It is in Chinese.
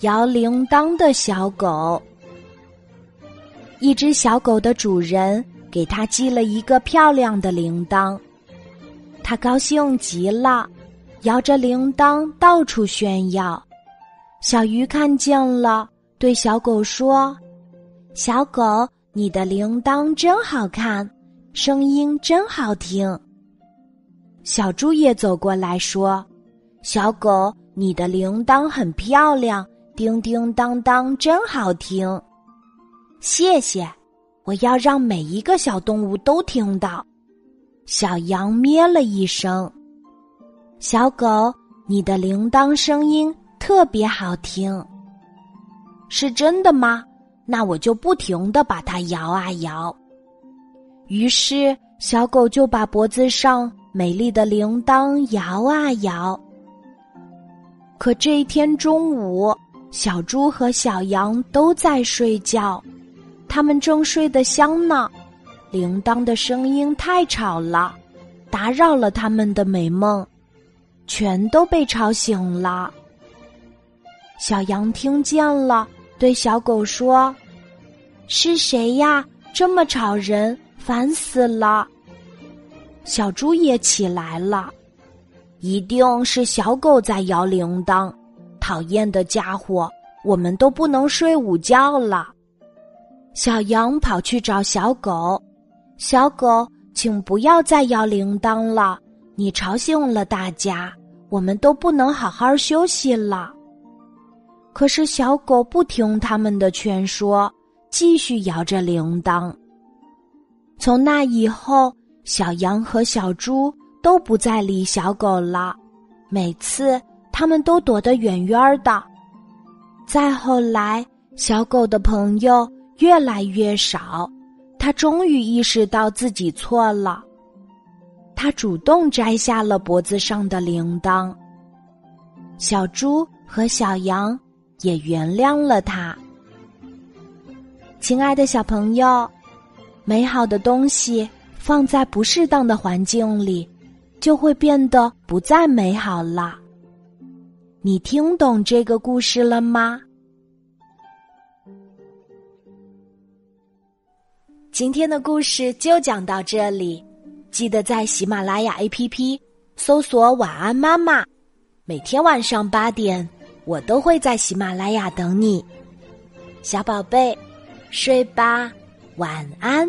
摇铃铛的小狗。一只小狗的主人给它系了一个漂亮的铃铛，它高兴极了，摇着铃铛到处炫耀。小鱼看见了，对小狗说：“小狗，你的铃铛真好看，声音真好听。”小猪也走过来说：“小狗，你的铃铛很漂亮，叮叮当当，真好听。”谢谢，我要让每一个小动物都听到。小羊咩了一声。小狗，你的铃铛声音特别好听，是真的吗？那我就不停的把它摇啊摇。于是，小狗就把脖子上。美丽的铃铛摇啊摇，可这一天中午，小猪和小羊都在睡觉，他们正睡得香呢。铃铛的声音太吵了，打扰了他们的美梦，全都被吵醒了。小羊听见了，对小狗说：“是谁呀？这么吵人，烦死了。”小猪也起来了，一定是小狗在摇铃铛，讨厌的家伙，我们都不能睡午觉了。小羊跑去找小狗，小狗，请不要再摇铃铛了，你吵醒了大家，我们都不能好好休息了。可是小狗不听他们的劝说，继续摇着铃铛。从那以后。小羊和小猪都不再理小狗了，每次他们都躲得远远的。再后来，小狗的朋友越来越少，他终于意识到自己错了，他主动摘下了脖子上的铃铛。小猪和小羊也原谅了他。亲爱的小朋友，美好的东西。放在不适当的环境里，就会变得不再美好了。你听懂这个故事了吗？今天的故事就讲到这里，记得在喜马拉雅 APP 搜索“晚安妈妈”，每天晚上八点，我都会在喜马拉雅等你，小宝贝，睡吧，晚安。